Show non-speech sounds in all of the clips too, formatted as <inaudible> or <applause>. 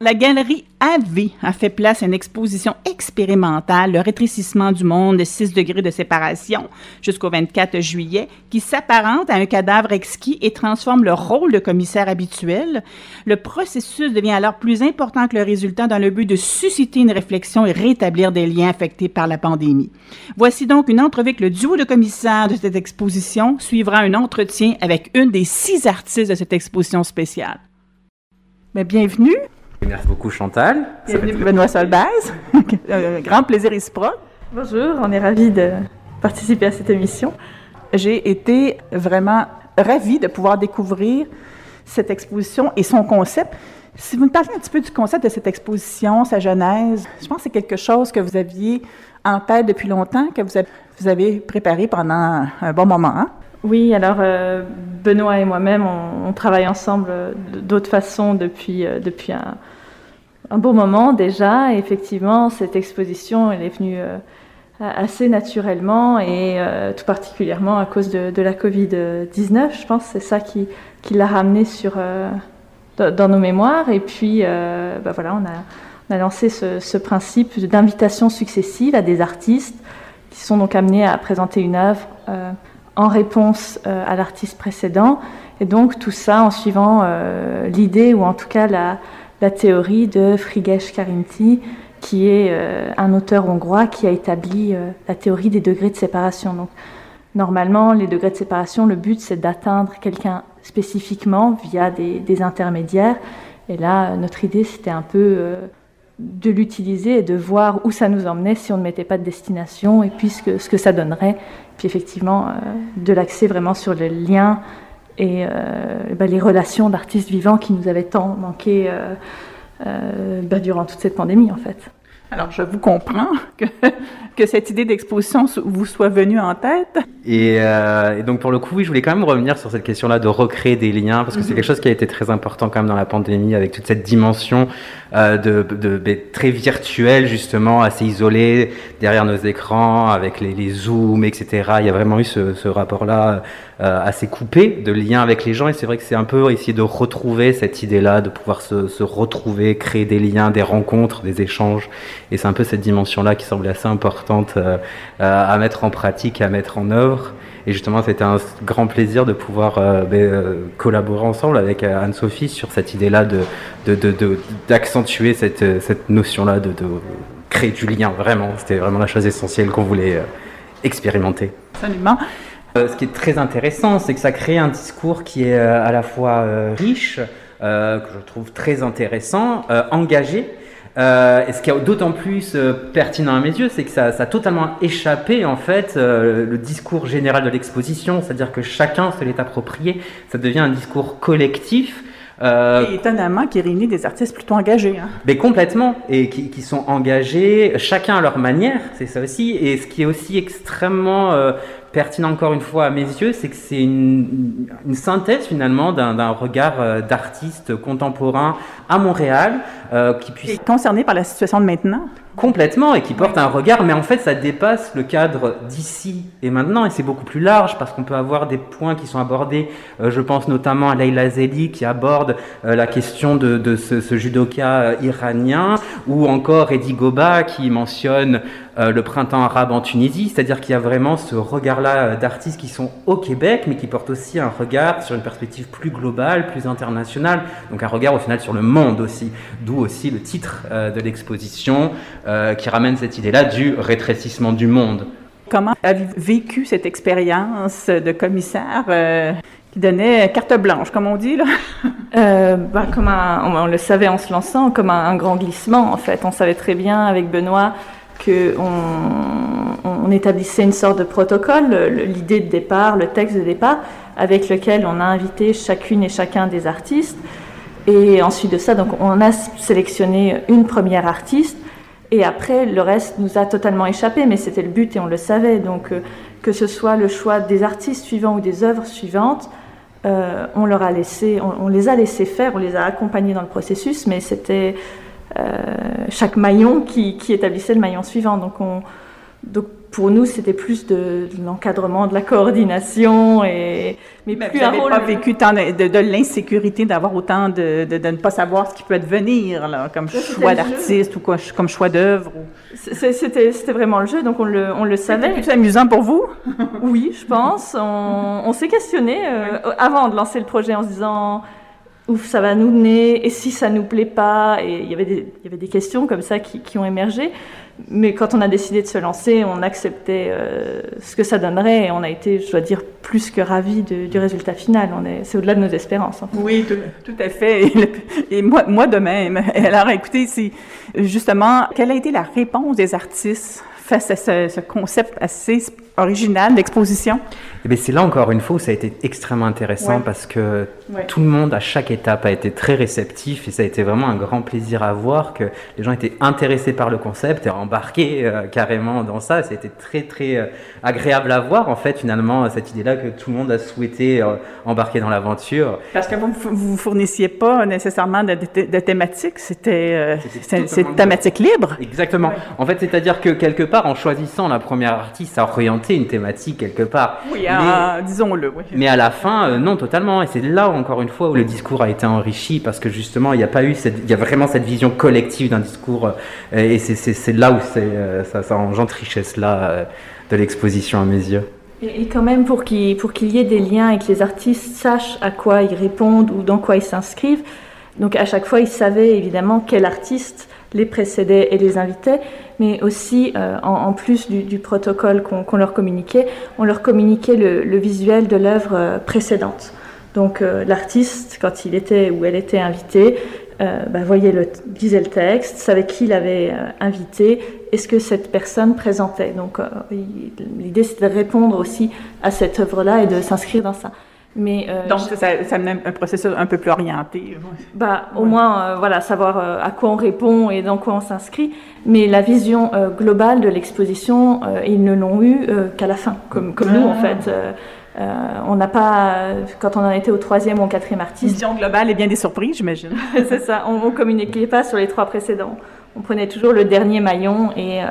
La galerie AV a fait place à une exposition expérimentale, le rétrécissement du monde de 6 degrés de séparation jusqu'au 24 juillet, qui s'apparente à un cadavre exquis et transforme le rôle de commissaire habituel. Le processus devient alors plus important que le résultat dans le but de susciter une réflexion et rétablir des liens affectés par la pandémie. Voici donc une entrevue avec le duo de commissaires de cette exposition. Suivra un entretien avec une des six artistes de cette exposition spéciale. Mais bienvenue. Merci beaucoup Chantal. Bienvenue Benoît Solbaz. Un <laughs> grand plaisir réciproque. Bonjour, on est ravis de participer à cette émission. J'ai été vraiment ravie de pouvoir découvrir cette exposition et son concept. Si vous me parlez un petit peu du concept de cette exposition, sa genèse, je pense que c'est quelque chose que vous aviez en tête depuis longtemps, que vous avez, préparé pendant un bon moment. Hein? Oui, alors euh, Benoît et moi-même, on, travaille ensemble d'autres façons depuis, euh, depuis un, un, bon moment déjà. Et effectivement, cette exposition, elle est venue euh, assez naturellement et tout particulièrement à cause de, la Covid-19. Je pense c'est ça qui, l'a ramené sur, dans nos mémoires. Et puis, bah voilà, on a, lancé ce, principe d'invitation successive à des artistes qui sont donc amenés à présenter une œuvre en réponse euh, à l'artiste précédent. Et donc tout ça en suivant euh, l'idée, ou en tout cas la, théorie de Frigesh Karinti, qui est euh, un auteur hongrois qui a établi la théorie des degrés de séparation. Donc, normalement, les degrés de séparation, le but, c'est d'atteindre quelqu'un spécifiquement via des, intermédiaires. Et là, notre idée, c'était un peu de l'utiliser et de voir où ça nous emmenait si on ne mettait pas de destination et puis ce que, ça donnerait. Puis effectivement, euh, de l'accès vraiment sur le lien et euh, bah, les relations d'artistes vivants qui nous avaient tant manqué euh, bah, durant toute cette pandémie en fait. Alors, je vous comprends que, que cette idée d'exposition vous soit venue en tête. Et, donc, pour le coup, oui, je voulais quand même revenir sur cette question-là de recréer des liens, parce que c'est mhm. quelque chose qui a été très important quand même dans la pandémie, avec toute cette dimension euh, de, de, très virtuel justement, assez isolé derrière nos écrans, avec les, les zooms, etc. Il y a vraiment eu ce, ce rapport-là euh, assez coupé de lien avec les gens, et c'est vrai que c'est un peu essayer de retrouver cette idée-là, de pouvoir se, se, retrouver, créer des liens, des rencontres, des échanges, et c'est un peu cette dimension-là qui semble assez importante euh, à mettre en pratique, à mettre en œuvre. Et justement, c'était un grand plaisir de pouvoir euh, ben, euh, collaborer ensemble avec euh, Anne-Sophie sur cette idée-là d'accentuer de, de, cette, cette notion-là de, créer du lien, vraiment. C'était vraiment la chose essentielle qu'on voulait expérimenter. Absolument. ce qui est très intéressant, c'est que ça crée un discours qui est à la fois riche, que je trouve très intéressant, engagé, euh, et ce qui est d'autant plus euh, pertinent à mes yeux, c'est que ça, ça, a totalement échappé en fait euh, le discours général de l'exposition, c'est-à-dire que chacun se l'est approprié. Ça devient un discours collectif. Et étonnamment, qui réunit des artistes plutôt engagés. Hein. Mais complètement, et qui, qui, sont engagés, chacun à leur manière, c'est ça aussi. Et ce qui est aussi extrêmement pertinent encore une fois à mes yeux, c'est que c'est une, une, synthèse finalement d'un regard euh, d'artiste contemporain à Montréal euh, qui puisse... Et concerné par la situation de maintenant? Complètement, et qui porte un regard, mais en fait ça dépasse le cadre d'ici et maintenant, et c'est beaucoup plus large parce qu'on peut avoir des points qui sont abordés, euh, je pense notamment à Leila Zeli qui aborde euh, la question de, de ce, ce, judoka iranien, ou encore Eddie Goba qui mentionne euh, le printemps arabe en Tunisie, c'est-à-dire qu'il y a vraiment ce regard-là euh, d'artistes qui sont au Québec, mais qui portent aussi un regard sur une perspective plus globale, plus internationale, donc un regard au final sur le monde aussi, d'où aussi le titre euh, de l'exposition qui ramène cette idée-là du rétrécissement du monde. Comment avez-vous vécu cette expérience de commissaire qui donnait carte blanche, comme on dit là? <laughs> Euh, bah, comme on, le savait en se lançant, comme un, un, grand glissement en fait. On savait très bien avec Benoît qu'on on établissait une sorte de protocole, l'idée de départ, le texte de départ, avec lequel on a invité chacune et chacun des artistes. Et ensuite de ça, donc, on a sélectionné une première artiste. Et après, le reste nous a totalement échappé, mais c'était le but et on le savait. Donc, euh, que ce soit le choix des artistes suivants ou des œuvres suivantes, euh, on leur a laissé, on, on, les a laissés faire, on les a accompagnés dans le processus, mais c'était chaque maillon qui, établissait le maillon suivant. Donc on, donc pour nous, c'était plus de, l'encadrement, de la coordination, et, mais, plus un rôle... pas vécu tant de, l'insécurité d'avoir autant de, de, ne pas savoir ce qui peut advenir, là, comme choix d'artiste ou quoi, comme choix d'œuvre. C'était vraiment le jeu, donc on le, on le savait. C'était amusant pour vous? Oui, je pense. On, on s'est questionné euh, avant de lancer le projet en se disant où ça va nous mener, et si ça nous plaît pas, et il y avait des, questions comme ça qui, ont émergé. Mais quand on a décidé de se lancer, on acceptait euh, ce que ça donnerait et on a été, je dois dire, plus que ravis du résultat final. C'est au-delà de nos espérances. Oui, tout, à fait. Et, moi, moi de même. Alors, écoutez, justement, quelle a été la réponse des artistes face à ce, ce concept assez original d'exposition? Eh c'est là encore une fois où ça a été extrêmement intéressant parce que tout le monde à chaque étape a été très réceptif et ça a été vraiment un grand plaisir à voir que les gens étaient intéressés par le concept et embarqués euh, carrément dans ça. Ça a été très très euh, agréable à voir en fait finalement cette idée-là que tout le monde a souhaité euh, embarquer dans l'aventure. Parce que vous vous fournissiez pas nécessairement de, de, thématiques, c'était c'est thématique libre. Exactement. En fait, c'est-à-dire que quelque part en choisissant la première artiste à orienter une thématique quelque part. Oui, mais, disons-le. Mais à la fin, euh, non, totalement. Et c'est là, encore une fois, où le discours a été enrichi parce que justement, il n'y a pas eu cette, il y a vraiment cette vision collective d'un discours. Euh, et c'est là où euh, ça, ça engendre richesse là de l'exposition à mes yeux. Et, quand même, pour qu'il qu'il y ait des liens et que les artistes sachent à quoi ils répondent ou dans quoi ils s'inscrivent, donc à chaque fois, ils savaient évidemment quel artiste les précédait et les invitait, mais aussi, euh, en, plus du, protocole qu'on leur communiquait, on leur communiquait le, visuel de l'œuvre euh, précédente. Donc euh, l'artiste, quand il était ou elle était invité, bah, voyait le, disait le texte, savait qui l'avait invité et ce que cette personne présentait. Donc l'idée c'était de répondre aussi à cette œuvre-là et de s'inscrire dans ça. Mais, euh, Donc, ça, ça mène un processus un peu plus orienté. Bah, Au moins, euh, voilà, savoir euh, à quoi on répond et dans quoi on s'inscrit. Mais la vision globale de l'exposition, ils ne l'ont eu qu'à la fin, comme, comme nous, en ah. fait. on n'a pas, quand on en était au troisième ou au quatrième artiste. Vision globale et bien des surprises, j'imagine. <laughs> C'est ça, on ne communiquait pas sur les trois précédents on prenait toujours le dernier maillon euh,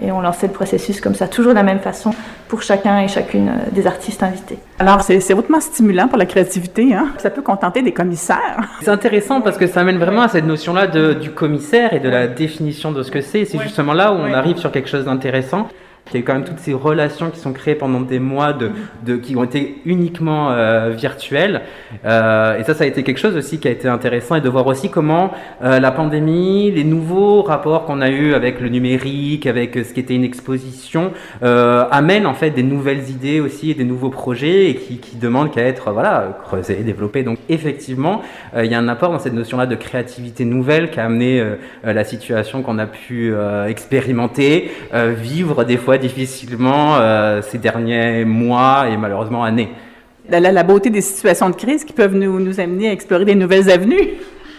et, on lançait le processus comme ça, toujours de la même façon pour chacun et chacune euh, des artistes invités. Alors, c'est hautement stimulant pour la créativité. Hein? Ça peut contenter des commissaires. C'est intéressant parce que ça amène vraiment à cette notion-là du commissaire et de la définition de ce que c'est. C'est justement là où on arrive sur quelque chose d'intéressant. Il y a eu quand même toutes ces relations qui sont créées pendant des mois, de, qui ont été uniquement euh, virtuelles. Euh, et ça, ça a été quelque chose aussi qui a été intéressant et de voir aussi comment euh, la pandémie, les nouveaux rapports qu'on a eu avec le numérique, avec ce qui était une exposition, amènent en fait des nouvelles idées aussi et des nouveaux projets et qui, qui demandent qu'à être voilà creusés, développés. Donc effectivement, il y a un apport dans cette notion-là de créativité nouvelle qui a amené la situation qu'on a pu expérimenter, vivre des fois difficilement euh, ces derniers mois et malheureusement années. La, la, beauté des situations de crise qui peuvent nous, nous amener à explorer des nouvelles avenues.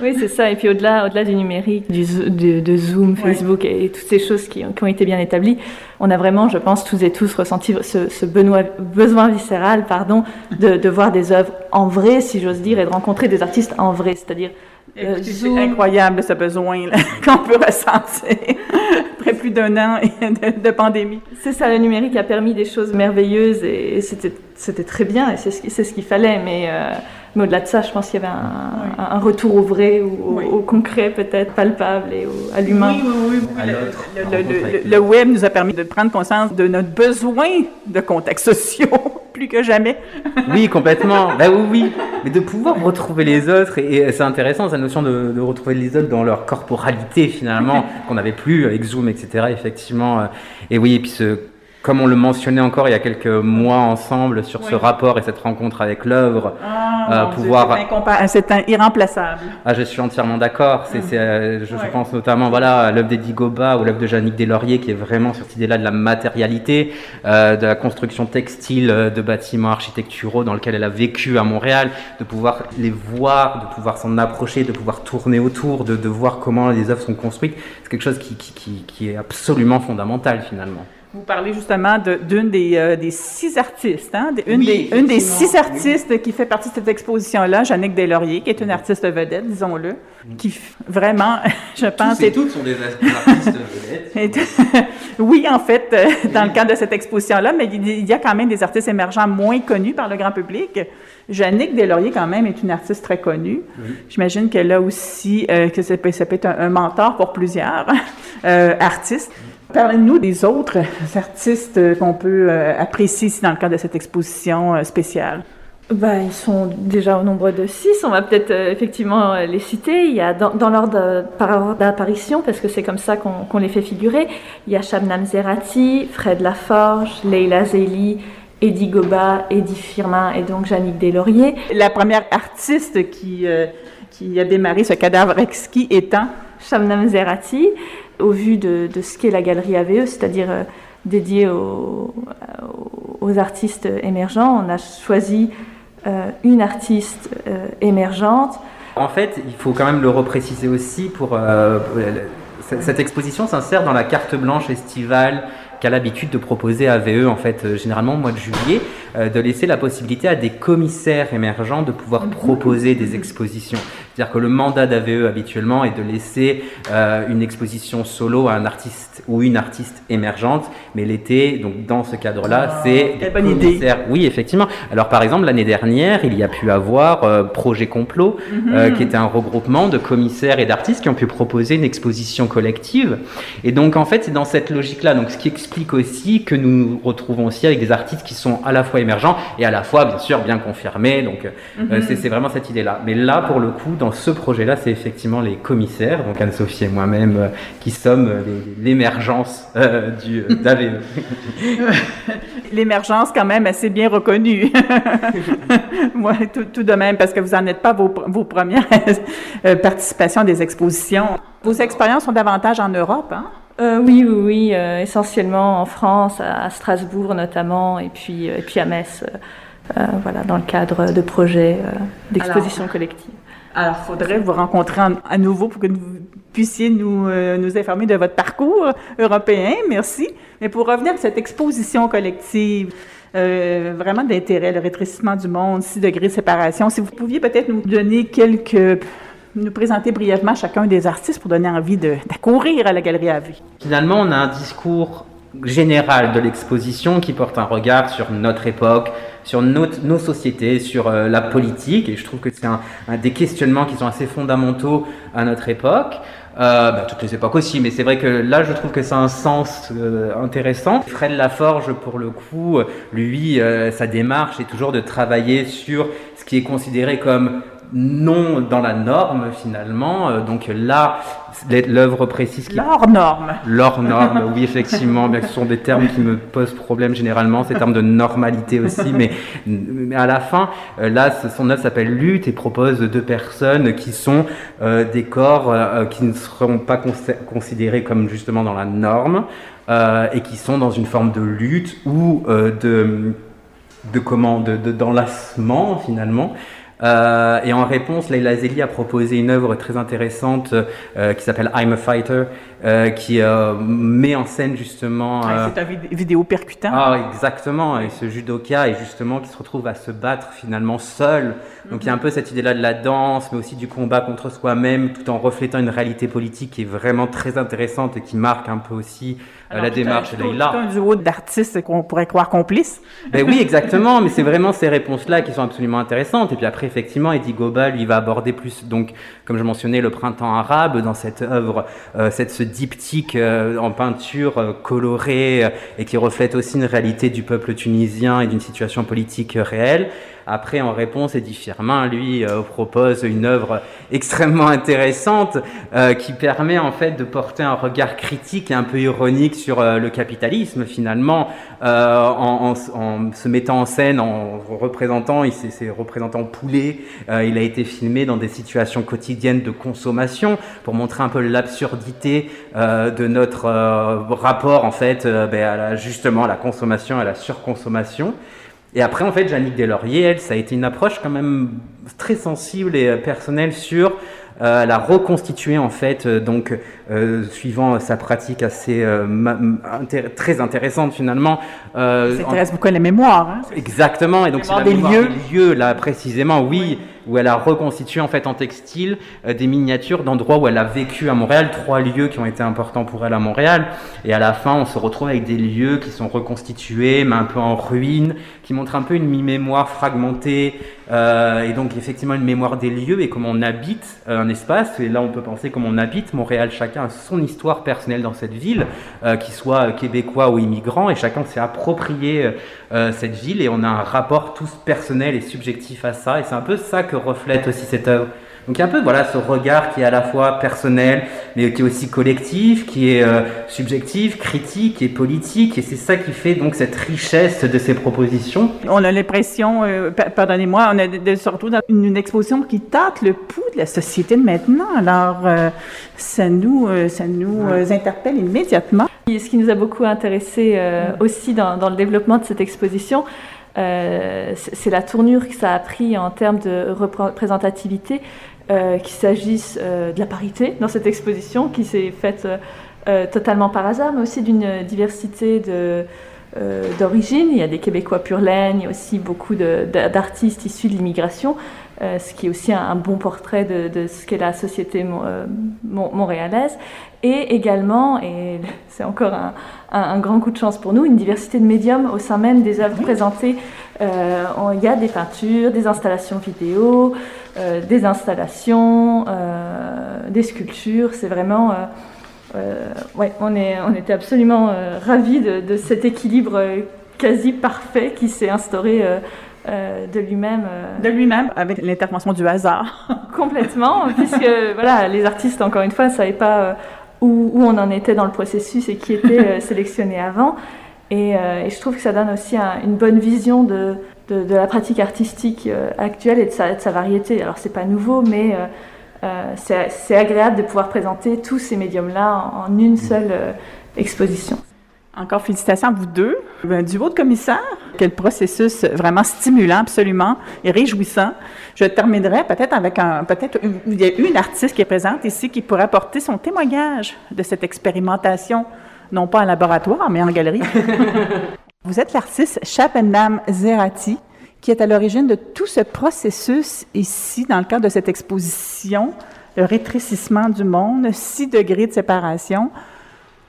Oui, c'est ça. Et puis au-delà, au-delà du numérique, du, de, Zoom, Facebook et, toutes ces choses qui, qui, ont été bien établies, on a vraiment, je pense, tous et tous ressenti ce, ce besoin, besoin viscéral, pardon, de, de voir des œuvres en vrai, si j'ose dire, et de rencontrer des artistes en vrai, c'est-à-dire euh, c'est incroyable ce besoin <laughs> qu'on peut ressentir après plus d'un an <laughs> de, pandémie. C'est ça, le numérique a permis des choses merveilleuses et, c'était très bien et c'est ce, ce qu'il fallait. Mais, euh, mais au-delà de ça, je pense qu'il y avait un, retour au vrai, ou au, concret peut-être, palpable et à l'humain. Oui, oui, oui. Le, web nous a permis de prendre conscience de notre besoin de contacts <laughs> sociaux plus que jamais. <laughs> oui, complètement. bah oui, oui. Mais de pouvoir retrouver les autres, et, c'est intéressant cette notion de, retrouver les autres dans leur corporalité finalement, <laughs> qu'on n'avait plus avec Zoom, etc. Effectivement. Et oui, et puis ce comme on le mentionnait encore il y a quelques mois ensemble sur ce rapport et cette rencontre avec l'œuvre, ah, euh, pouvoir. C'est un irremplaçable. Ah, je suis entièrement d'accord. C'est, euh, je, pense notamment voilà à l'œuvre d'Eddie Goba ou l'œuvre de Jannick Deslauriers qui est vraiment sur cette idée-là de la matérialité, euh, de la construction textile de bâtiments architecturaux dans lequel elle a vécu à Montréal, de pouvoir les voir, de pouvoir s'en approcher, de pouvoir tourner autour, de, de voir comment les œuvres sont construites. C'est quelque chose qui, qui, qui, qui est absolument fondamental finalement. Vous parlez justement d'une des, euh, des, six artistes, hein? une, des, une des six artistes qui fait partie de cette exposition-là, Jannick Deslauriers, qui est une artiste vedette, disons-le, qui vraiment, <laughs> je pense... Tous et toutes sont des artistes vedettes. <laughs> oui, en fait, euh, dans le cadre de cette exposition-là, mais il y a quand même des artistes émergents moins connus par le grand public. Jannick Deslauriers, quand même, est une artiste très connue. J'imagine qu'elle a aussi, euh, que ça peut, ça peut être un, mentor pour plusieurs <laughs> artistes. Parlez-nous des autres <laughs> artistes qu'on peut euh, apprécier ici dans le cadre de cette exposition euh, spéciale? Ben, ils sont déjà au nombre de six. On va peut-être euh, effectivement les citer. Il y a dans, l'ordre par ordre d'apparition, parce que c'est comme ça qu'on les fait figurer. Il y a Shabnam Zerati, Fred Laforge, Leila Zeli, Eddie Goba, Eddie Firmin et donc Jannick Deslauriers. La première artiste qui, qui a démarré ce cadavre exquis étant Shamnam Zerati au vu de, ce qu'est la galerie AVE, c'est-à-dire euh, dédiée aux, artistes émergents. On a choisi euh, une artiste euh, émergente. En fait, il faut quand même le repréciser aussi pour... cette exposition s'insère dans la carte blanche estivale qu'a l'habitude de proposer à VE, en fait, euh, généralement au mois de juillet, euh, de laisser la possibilité à des commissaires émergents de pouvoir mhm. proposer des expositions. C'est-à-dire que le mandat d'AVE habituellement est de laisser euh, une exposition solo à un artiste ou une artiste émergente, mais l'été, donc dans ce cadre-là, ah, c'est des commissaires. Oui, effectivement. Alors par exemple, l'année dernière, il y a pu avoir Projet Complot, mhm. qui était un regroupement de commissaires et d'artistes qui ont pu proposer une exposition collective. Et donc en fait, c'est dans cette logique-là. Donc ce qui explique explique aussi que nous nous retrouvons aussi avec des artistes qui sont à la fois émergents et à la fois, bien sûr, bien confirmés. Donc, euh, mhm. c'est vraiment cette idée-là. Mais là, pour le coup, dans ce projet-là, c'est effectivement les commissaires, donc Anne-Sophie et moi-même, euh, qui sommes l'émergence euh, du <laughs> d'AVE. L'émergence, quand même, assez bien reconnue. <laughs> moi, tout, de même, parce que vous n'en êtes pas vos, vos premières <laughs> participations à des expositions. Vos expériences sont davantage en Europe, hein? Euh, oui, oui, oui, euh, essentiellement en France, à, Strasbourg notamment, et puis, euh, et puis à Metz, voilà, dans le cadre de projets d'exposition collective. Alors, il faudrait vous rencontrer à nouveau pour que vous puissiez nous, nous informer de votre parcours européen. Merci. Mais pour revenir à cette exposition collective, vraiment d'intérêt, le rétrécissement du monde, 6 degrés de séparation, si vous pouviez peut-être nous donner quelques nous présenter brièvement chacun des artistes pour donner envie d'accourir à la Galerie AV. Finalement, on a un discours général de l'exposition qui porte un regard sur notre époque, sur nos sociétés, sur euh, la politique, et je trouve que c'est un, des questionnements qui sont assez fondamentaux à notre époque. Euh, bah, toutes les époques aussi, mais c'est vrai que là, je trouve que c'est un sens euh, intéressant. Fred Laforge, pour le coup, lui, sa démarche est toujours de travailler sur ce qui est considéré comme non dans la norme finalement. Euh, donc là, l'œuvre précise qui... L'hors norme. L'hors norme, <laughs> oui effectivement, bien ce sont des termes qui me posent problème généralement, ces termes de normalité aussi, mais, mais à la fin, euh, là, son œuvre s'appelle Lutte et propose deux personnes qui sont euh, des corps qui ne seront pas considérés comme justement dans la norme et qui sont dans une forme de lutte ou de de comment d'enlacement finalement euh, et en réponse, Leila Zeli a proposé une œuvre très intéressante euh, qui s'appelle I'm a Fighter, euh, qui met en scène justement. Ah, c'est un vidéo percutant. Ah, exactement. Et ce judoka est justement qui se retrouve à se battre finalement seul. Donc il y a un peu cette idée-là de la danse, mais aussi du combat contre soi-même, tout en reflétant une réalité politique qui est vraiment très intéressante et qui marque un peu aussi la démarche de Leila. C'est un duo d'artistes qu'on pourrait croire complices. Ben oui, exactement. mais c'est <laughs> vraiment ces réponses-là qui sont absolument intéressantes. Et puis après, effectivement, Eddie Goba, lui, va aborder plus, donc, comme je mentionnais, le printemps arabe dans cette œuvre, euh, cette, ce diptyque euh, en peinture euh, colorée et qui reflète aussi une réalité du peuple tunisien et d'une situation politique réelle. Après, en réponse, Eddie Firmin, lui, propose une œuvre extrêmement intéressante qui permet en fait de porter un regard critique et un peu ironique sur le capitalisme finalement, en, se mettant en scène, en représentant, il s'est représentant poulet, il a été filmé dans des situations quotidiennes de consommation pour montrer un peu l'absurdité de notre rapport en fait ben, à justement à la consommation, à la surconsommation. Et après, en fait, Jannick Deslauriers, elle, ça a été une approche quand même très sensible et euh, personnelle sur Euh, elle a reconstitué en fait, euh, donc euh, suivant sa pratique assez très intéressante finalement. Ça intéresse beaucoup à la mémoire. Hein? Exactement, et donc c'est la des lieux. des lieux là précisément, oui où elle a reconstitué en fait en textile euh, des miniatures d'endroits où elle a vécu à Montréal, trois lieux qui ont été importants pour elle à Montréal. Et à la fin, on se retrouve avec des lieux qui sont reconstitués, mais un peu en ruine, qui montrent un peu une mi-mémoire fragmentée, euh, et donc effectivement une mémoire des lieux et comment on habite euh, un espace. Et là, on peut penser comment on habite Montréal. Chacun a son histoire personnelle dans cette ville, qu'il soit québécois ou immigrant, et chacun s'est approprié cette ville et on a un rapport tous personnel et subjectif à ça. Et c'est un peu ça que reflète aussi cette œuvre. Donc il y a un peu voilà ce regard qui est à la fois personnel, mais qui est aussi collectif, qui est euh, subjectif, critique et politique, et c'est ça qui fait donc cette richesse de ces propositions. On a l'impression, euh, pardonnez-moi, on est surtout dans une, exposition qui tâte le pouls de la société de maintenant. Alors euh, ça nous, ça nous interpelle immédiatement. Ce qui nous a beaucoup intéressé aussi dans, dans, le développement de cette exposition, c'est la tournure que ça a pris en termes de représentativité. Euh, qu'il s'agisse euh, de la parité dans cette exposition qui s'est faite euh, totalement par hasard, mais aussi d'une diversité de, d'origine. Il y a des Québécois pur laine, il y a aussi beaucoup d'artistes issus de l'immigration, ce qui est aussi un, bon portrait de, ce qu'est la société montréalaise. Et également, et <laughs> c'est encore un, un, grand coup de chance pour nous, une diversité de médiums au sein même des œuvres présentées. il y a des peintures, des installations vidéo, euh, des installations, euh, des sculptures. C'est vraiment. Euh, ouais, on, est, on était absolument ravis de, cet équilibre quasi parfait qui s'est instauré. De lui-même. De lui-même, avec l'intervention du hasard. <laughs> Complètement, puisque voilà, les artistes, encore une fois, ne savaient pas où, où, on en était dans le processus et qui était <laughs> sélectionné avant. Et, et, je trouve que ça donne aussi une bonne vision de, de, la pratique artistique euh, actuelle et de sa, de sa variété. Alors c'est pas nouveau, mais euh, euh, c'est agréable de pouvoir présenter tous ces médiums-là en, une seule exposition. Encore félicitations à vous deux. Du haut de commissaire, quel processus vraiment stimulant, absolument, et réjouissant. Je terminerai peut-être avec un, peut-être il y a une artiste qui est présente ici qui pourrait apporter son témoignage de cette expérimentation, non pas en laboratoire, mais en galerie. <laughs> Vous êtes l'artiste Chapendam Zerati, qui est à l'origine de tout ce processus ici, dans le cadre de cette exposition, le rétrécissement du monde, six degrés de séparation.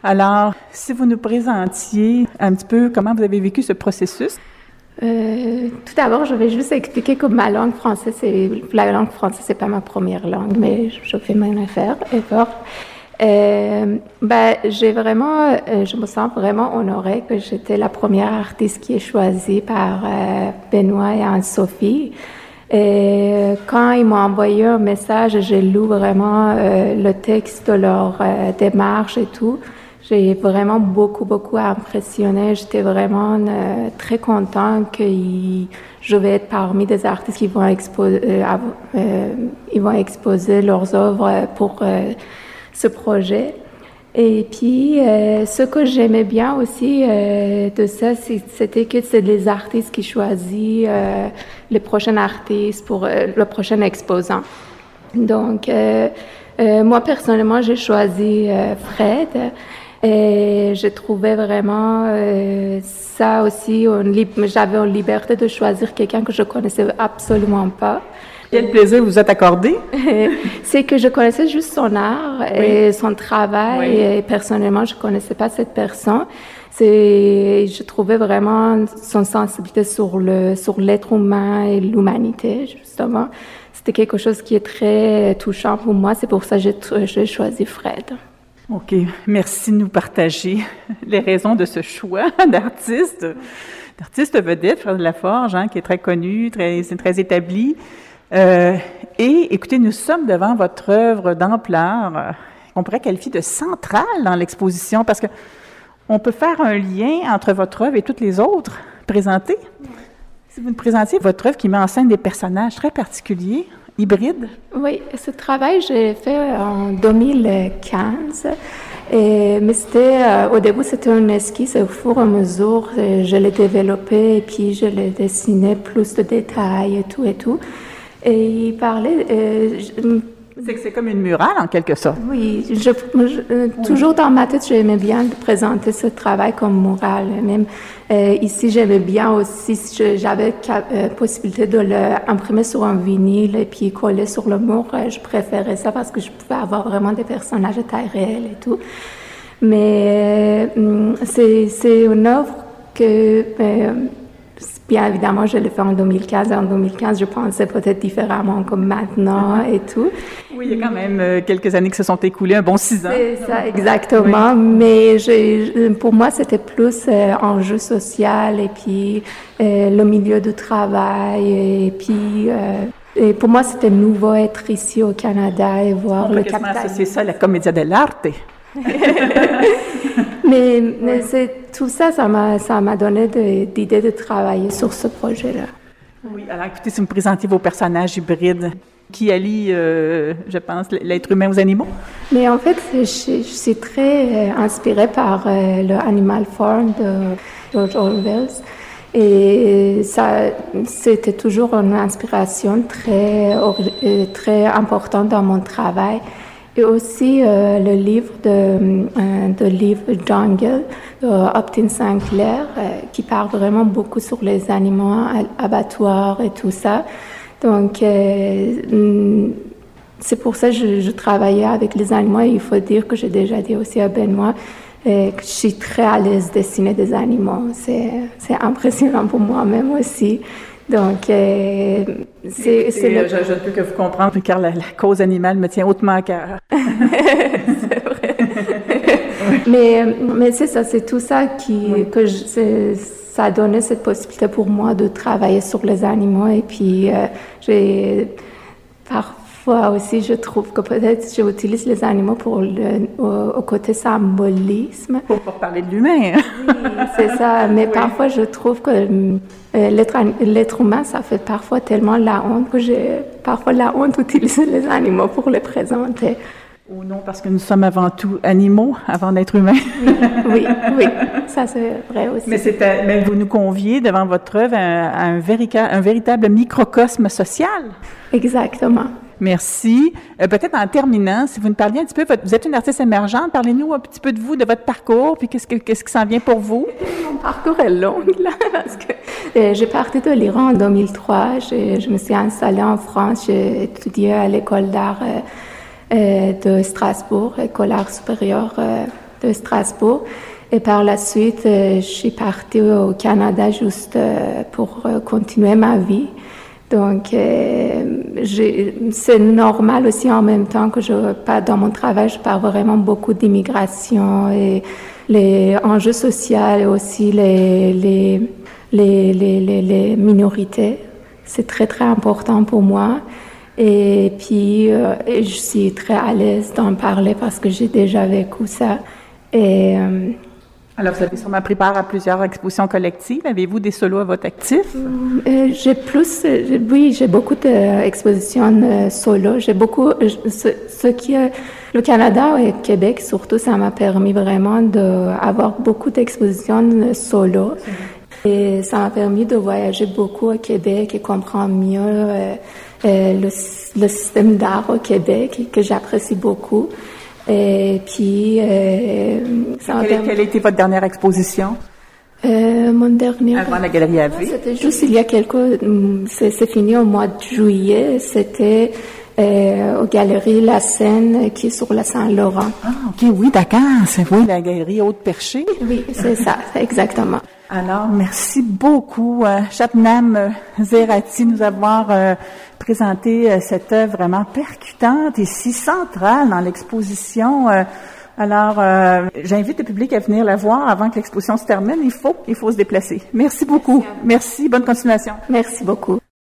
Alors, si vous nous présentiez un petit peu comment vous avez vécu ce processus. Euh, tout d'abord, je vais juste expliquer que ma langue française, c'est la langue française, c'est pas ma première langue, mais je fais mon affaire, effort. Euh, ben, j'ai vraiment, euh, je me sens vraiment honorée que j'étais la première artiste qui est choisie par euh, Benoît et Anne-Sophie. Quand ils m'ont envoyé un message, j'ai lu vraiment le texte de leur démarche et tout. J'ai vraiment beaucoup, beaucoup impressionné. J'étais vraiment très contente que je vais être parmi des artistes qui vont exposer, ils vont exposer leurs œuvres pour ce projet. Et puis, euh, ce que j'aimais bien aussi euh, de ça, c'était que c'est les artistes qui choisissent euh, les prochains artistes pour le prochain exposant. Donc, moi, personnellement, j'ai choisi Fred. Et je trouvais vraiment ça aussi, j'avais une liberté de choisir quelqu'un que je connaissais absolument pas. Quel plaisir vous êtes accordé? <laughs> c'est que je connaissais juste son art et son travail et personnellement, je connaissais pas cette personne. C'est, je trouvais vraiment son sensibilité sur le, sur l'être humain et l'humanité, justement. C'était quelque chose qui est très touchant pour moi. C'est pour ça que j'ai choisi Fred. OK. Merci de nous partager les raisons de ce choix <laughs> d'artiste. D'artiste vedette, Fred Laforge, hein, qui est très connu, très, très établi. Euh, et écoutez, nous sommes devant votre œuvre d'ampleur, euh, on pourrait qualifier de centrale dans l'exposition, parce que on peut faire un lien entre votre œuvre et toutes les autres présentées. Si vous nous présentiez votre œuvre qui met en scène des personnages très particuliers, hybrides. Oui, ce travail, j'ai fait en 2015. Et, mais c'était, euh, au début, c'était un esquisse. Au fur et à mesure, je l'ai développé et puis je l'ai dessiné plus de détails et tout et tout. Et il parlait, euh, C'est que c'est comme une murale, en quelque sorte. Oui, euh, toujours dans ma tête, j'aimais bien présenter ce travail comme murale. Même euh, ici, j'aimais bien aussi, j'avais euh, possibilité de l'imprimer sur un vinyle et puis coller sur le mur. je préférais ça parce que je pouvais avoir vraiment des personnages de taille réelle et tout. Mais c'est une œuvre que Bien évidemment, je l'ai fait en 2015. En 2015, je pensais peut-être différemment comme maintenant et tout. Oui, il y a quand même euh, quelques années qui se sont écoulées, un bon six ans. C'est ça, exactement. Mais pour moi, c'était plus euh, enjeu social et puis euh, le milieu du travail et puis... et pour moi, c'était nouveau être ici au Canada et voir On le capital. C'est ça, la commedia dell'arte. <laughs> mais, tout ça, ça m'a, donné d'idées de travailler sur ce projet-là. Oui, alors écoutez, si vous me présentez vos personnages hybrides qui allient, euh, je pense, l'être humain aux animaux? Mais en fait, je, suis très euh, inspirée par euh, le Animal Farm de George Orwell. Et ça, c'était toujours une inspiration très, très importante dans mon travail. Et aussi euh, le livre de, euh, de livre Jungle de Upton Sinclair euh, qui parle vraiment beaucoup sur les animaux abattoirs et tout ça. Donc mm, c'est pour ça que je, travaillais avec les animaux. Il faut dire que j'ai déjà dit aussi à Benoît que je suis très à l'aise dessiner des animaux. C'est impressionnant pour moi-même aussi. Donc, euh, c'est... Le... Je, je, ne peux que vous comprendre, car la, cause animale me tient hautement à cœur. <laughs> c'est vrai. mais mais c'est ça, c'est tout ça qui, que je, ça a donné cette possibilité pour moi de travailler sur les animaux. Et puis, euh, j'ai... Par, Fois aussi, je trouve que peut-être j'utilise les animaux pour le au, côté symbolisme. Pour, parler de l'humain. oui, c'est ça. Mais parfois, je trouve que euh, l'être humain, ça fait parfois tellement la honte que j'ai parfois la honte d'utiliser les animaux pour les présenter. Ou non, parce que nous sommes avant tout animaux, avant d'être humains. oui, oui, <laughs> ça c'est vrai aussi. Mais, mais, vous nous conviez devant votre œuvre à, un, un véritable microcosme social. Exactement. Merci. Euh, peut-être en terminant, si vous nous parliez un petit peu, vous êtes une artiste émergente, parlez-nous un petit peu de vous, de votre parcours, puis qu'est-ce, qui s'en vient pour vous? <laughs> Mon parcours est long, là, parce que euh, j'ai parti de l'Iran en 2003. Je, je, me suis installée en France. J'ai étudié à l'école d'art euh, de Strasbourg, école d'art supérieur de Strasbourg. Et par la suite, je suis partie au Canada juste pour continuer ma vie. Donc, euh, c'est normal aussi en même temps que je, pas dans mon travail, je parle vraiment beaucoup d'immigration et les enjeux sociaux et aussi les, les, les, les, minorités. C'est très, très important pour moi. Et puis, euh, je suis très à l'aise d'en parler parce que j'ai déjà vécu ça. Euh, alors, vous avez sûrement pris part à plusieurs expositions collectives. Avez-vous des solos à votre actif? Euh, j'ai plus, euh, oui, j'ai beaucoup d'expositions euh, solo. J'ai beaucoup, ce, ce, qui est le Canada et Québec, surtout, ça m'a permis vraiment d'avoir beaucoup d'expositions solo. Et ça m'a permis de voyager beaucoup au Québec et comprendre mieux le, le système d'art au Québec que j'apprécie beaucoup. Et puis, euh, quelle, quelle, a été votre dernière exposition? Euh, mon dernier. Avant la galerie à C'était juste il y a quelques. Mm, c'est fini au mois de juillet. C'était euh, aux Galeries La Seine qui est sur la Saint-Laurent. Ah, ok, oui, d'accord. C'est oui, la galerie Haute-Perchée. Oui, c'est ça, exactement. Alors, merci beaucoup, euh, Chatnam Zerati, nous avoir euh, présenté euh, cette œuvre vraiment percutante et si centrale dans l'exposition. Euh. alors, j'invite le public à venir la voir avant que l'exposition se termine. Il faut, il faut se déplacer. Merci beaucoup. Merci, bonne continuation. Merci beaucoup.